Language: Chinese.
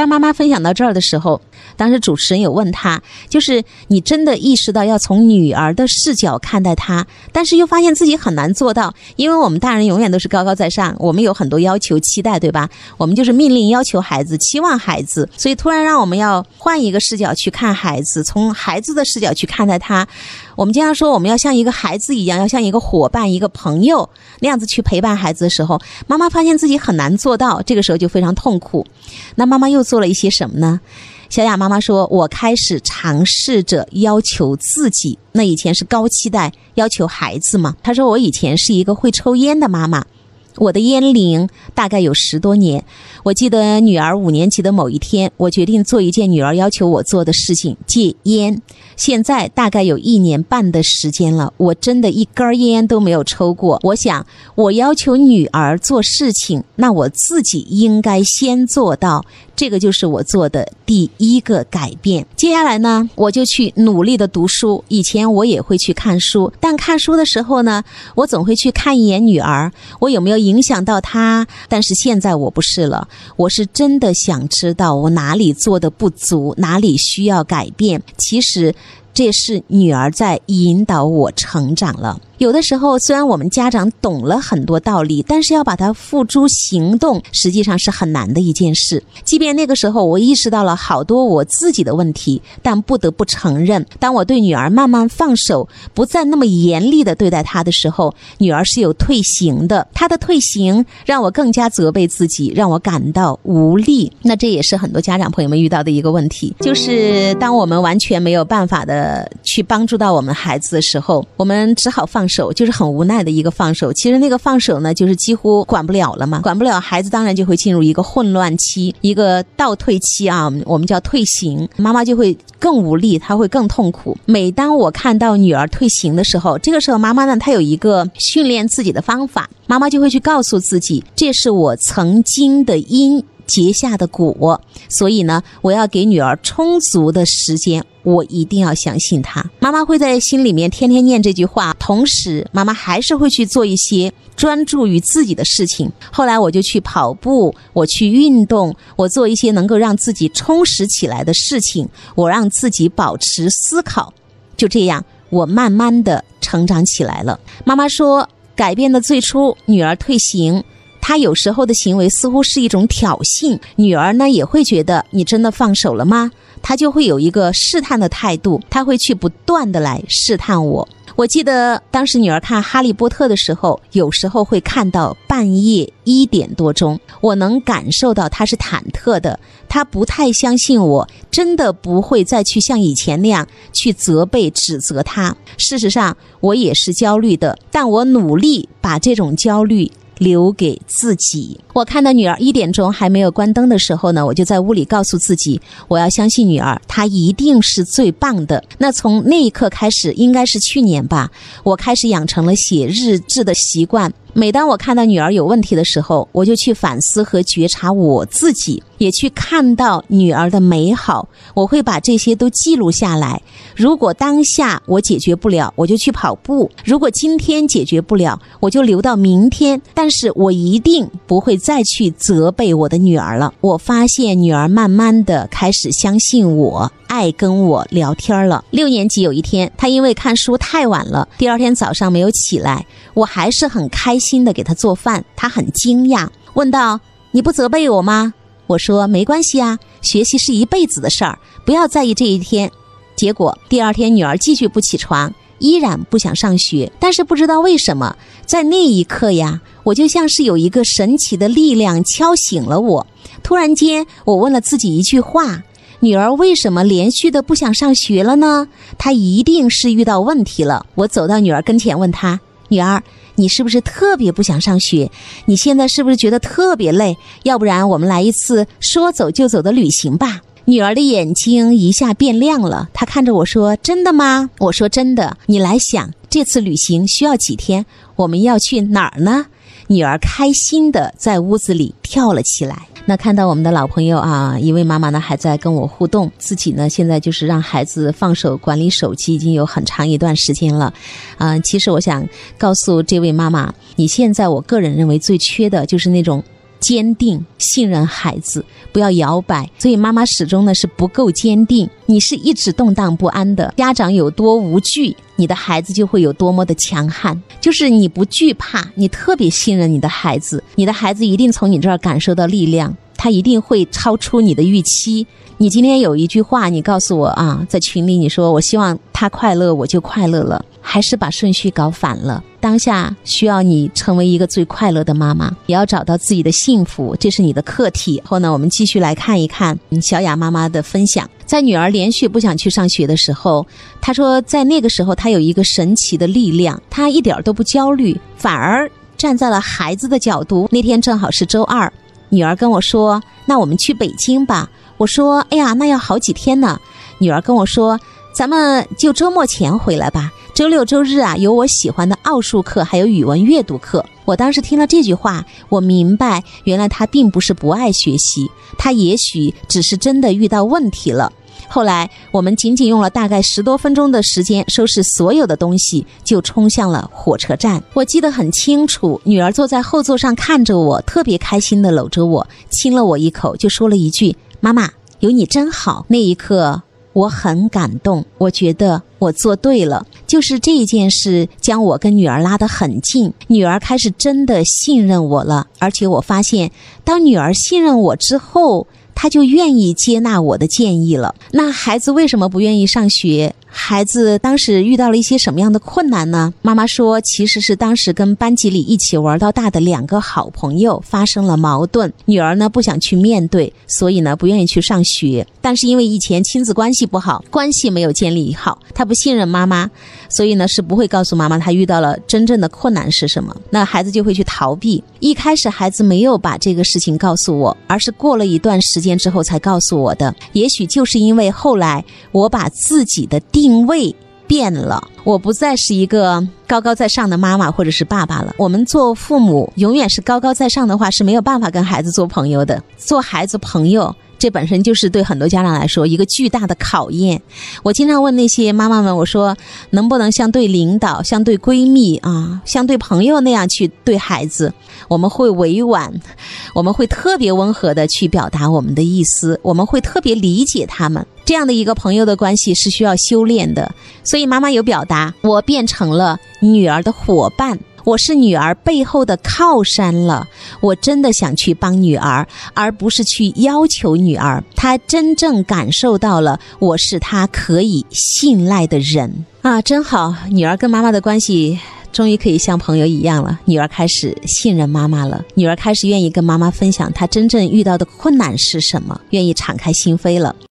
当妈妈分享到这儿的时候，当时主持人有问她，就是你真的意识到要从女儿的视角看待她，但是又发现自己很难做到，因为我们大人永远都是高高在上，我们有很多要求期待，对吧？我们就是命令要求孩子，期望孩子，所以突然让我们要换一个视角去看孩子，从孩子的视角去看待他。我们经常说，我们要像一个孩子一样，要像一个伙伴、一个朋友那样子去陪伴孩子的时候，妈妈发现自己很难做到，这个时候就非常痛苦。那妈妈又做了一些什么呢？小雅妈妈说：“我开始尝试着要求自己。那以前是高期待要求孩子嘛？她说我以前是一个会抽烟的妈妈。”我的烟龄大概有十多年。我记得女儿五年级的某一天，我决定做一件女儿要求我做的事情——戒烟。现在大概有一年半的时间了，我真的一根烟都没有抽过。我想，我要求女儿做事情，那我自己应该先做到。这个就是我做的第一个改变。接下来呢，我就去努力的读书。以前我也会去看书，但看书的时候呢，我总会去看一眼女儿，我有没有影影响到他？但是现在我不是了，我是真的想知道我哪里做的不足，哪里需要改变。其实。这是女儿在引导我成长了。有的时候，虽然我们家长懂了很多道理，但是要把它付诸行动，实际上是很难的一件事。即便那个时候，我意识到了好多我自己的问题，但不得不承认，当我对女儿慢慢放手，不再那么严厉的对待她的时候，女儿是有退行的。她的退行让我更加责备自己，让我感到无力。那这也是很多家长朋友们遇到的一个问题，就是当我们完全没有办法的去帮助到我们孩子的时候，我们只好放。手就是很无奈的一个放手，其实那个放手呢，就是几乎管不了了嘛，管不了孩子，当然就会进入一个混乱期，一个倒退期啊，我们叫退行，妈妈就会更无力，她会更痛苦。每当我看到女儿退行的时候，这个时候妈妈呢，她有一个训练自己的方法，妈妈就会去告诉自己，这是我曾经的因。结下的果，所以呢，我要给女儿充足的时间，我一定要相信她。妈妈会在心里面天天念这句话，同时妈妈还是会去做一些专注于自己的事情。后来我就去跑步，我去运动，我做一些能够让自己充实起来的事情，我让自己保持思考。就这样，我慢慢的成长起来了。妈妈说，改变的最初，女儿退行。他有时候的行为似乎是一种挑衅，女儿呢也会觉得你真的放手了吗？他就会有一个试探的态度，他会去不断的来试探我。我记得当时女儿看《哈利波特》的时候，有时候会看到半夜一点多钟，我能感受到她是忐忑的，她不太相信我真的不会再去像以前那样去责备指责她。事实上，我也是焦虑的，但我努力把这种焦虑。留给自己。我看到女儿一点钟还没有关灯的时候呢，我就在屋里告诉自己，我要相信女儿，她一定是最棒的。那从那一刻开始，应该是去年吧，我开始养成了写日志的习惯。每当我看到女儿有问题的时候，我就去反思和觉察我自己，也去看到女儿的美好。我会把这些都记录下来。如果当下我解决不了，我就去跑步；如果今天解决不了，我就留到明天。但是我一定不会再去责备我的女儿了。我发现女儿慢慢的开始相信我。爱跟我聊天了。六年级有一天，他因为看书太晚了，第二天早上没有起来。我还是很开心的给他做饭，他很惊讶，问道：“你不责备我吗？”我说：“没关系啊，学习是一辈子的事儿，不要在意这一天。”结果第二天，女儿继续不起床，依然不想上学。但是不知道为什么，在那一刻呀，我就像是有一个神奇的力量敲醒了我。突然间，我问了自己一句话。女儿为什么连续的不想上学了呢？她一定是遇到问题了。我走到女儿跟前，问她：“女儿，你是不是特别不想上学？你现在是不是觉得特别累？要不然我们来一次说走就走的旅行吧？”女儿的眼睛一下变亮了，她看着我说：“真的吗？”我说：“真的。”你来想，这次旅行需要几天？我们要去哪儿呢？女儿开心的在屋子里跳了起来。那看到我们的老朋友啊，一位妈妈呢还在跟我互动，自己呢现在就是让孩子放手管理手机，已经有很长一段时间了。啊，其实我想告诉这位妈妈，你现在我个人认为最缺的就是那种坚定，信任孩子，不要摇摆。所以妈妈始终呢是不够坚定，你是一直动荡不安的。家长有多无惧，你的孩子就会有多么的强悍。就是你不惧怕，你特别信任你的孩子，你的孩子一定从你这儿感受到力量，他一定会超出你的预期。你今天有一句话，你告诉我啊，在群里你说我希望他快乐，我就快乐了，还是把顺序搞反了？当下需要你成为一个最快乐的妈妈，也要找到自己的幸福，这是你的课题。后呢，我们继续来看一看小雅妈妈的分享。在女儿连续不想去上学的时候，她说，在那个时候她有一个神奇的力量，她一点都不焦虑，反而站在了孩子的角度。那天正好是周二，女儿跟我说：“那我们去北京吧。”我说：“哎呀，那要好几天呢。”女儿跟我说：“咱们就周末前回来吧。周六周日啊，有我喜欢的奥数课，还有语文阅读课。”我当时听了这句话，我明白，原来她并不是不爱学习，她也许只是真的遇到问题了。后来我们仅仅用了大概十多分钟的时间，收拾所有的东西，就冲向了火车站。我记得很清楚，女儿坐在后座上看着我，特别开心地搂着我，亲了我一口，就说了一句。妈妈有你真好，那一刻我很感动，我觉得我做对了，就是这一件事将我跟女儿拉得很近，女儿开始真的信任我了，而且我发现，当女儿信任我之后，她就愿意接纳我的建议了。那孩子为什么不愿意上学？孩子当时遇到了一些什么样的困难呢？妈妈说，其实是当时跟班级里一起玩到大的两个好朋友发生了矛盾，女儿呢不想去面对，所以呢不愿意去上学。但是因为以前亲子关系不好，关系没有建立好，她不信任妈妈，所以呢是不会告诉妈妈她遇到了真正的困难是什么。那孩子就会去逃避。一开始孩子没有把这个事情告诉我，而是过了一段时间之后才告诉我的。也许就是因为后来我把自己的定位变了，我不再是一个高高在上的妈妈或者是爸爸了。我们做父母永远是高高在上的话是没有办法跟孩子做朋友的，做孩子朋友。这本身就是对很多家长来说一个巨大的考验。我经常问那些妈妈们，我说能不能像对领导、像对闺蜜啊、像对朋友那样去对孩子？我们会委婉，我们会特别温和的去表达我们的意思，我们会特别理解他们。这样的一个朋友的关系是需要修炼的。所以妈妈有表达，我变成了女儿的伙伴。我是女儿背后的靠山了，我真的想去帮女儿，而不是去要求女儿。她真正感受到了我是她可以信赖的人啊，真好！女儿跟妈妈的关系终于可以像朋友一样了。女儿开始信任妈妈了，女儿开始愿意跟妈妈分享她真正遇到的困难是什么，愿意敞开心扉了。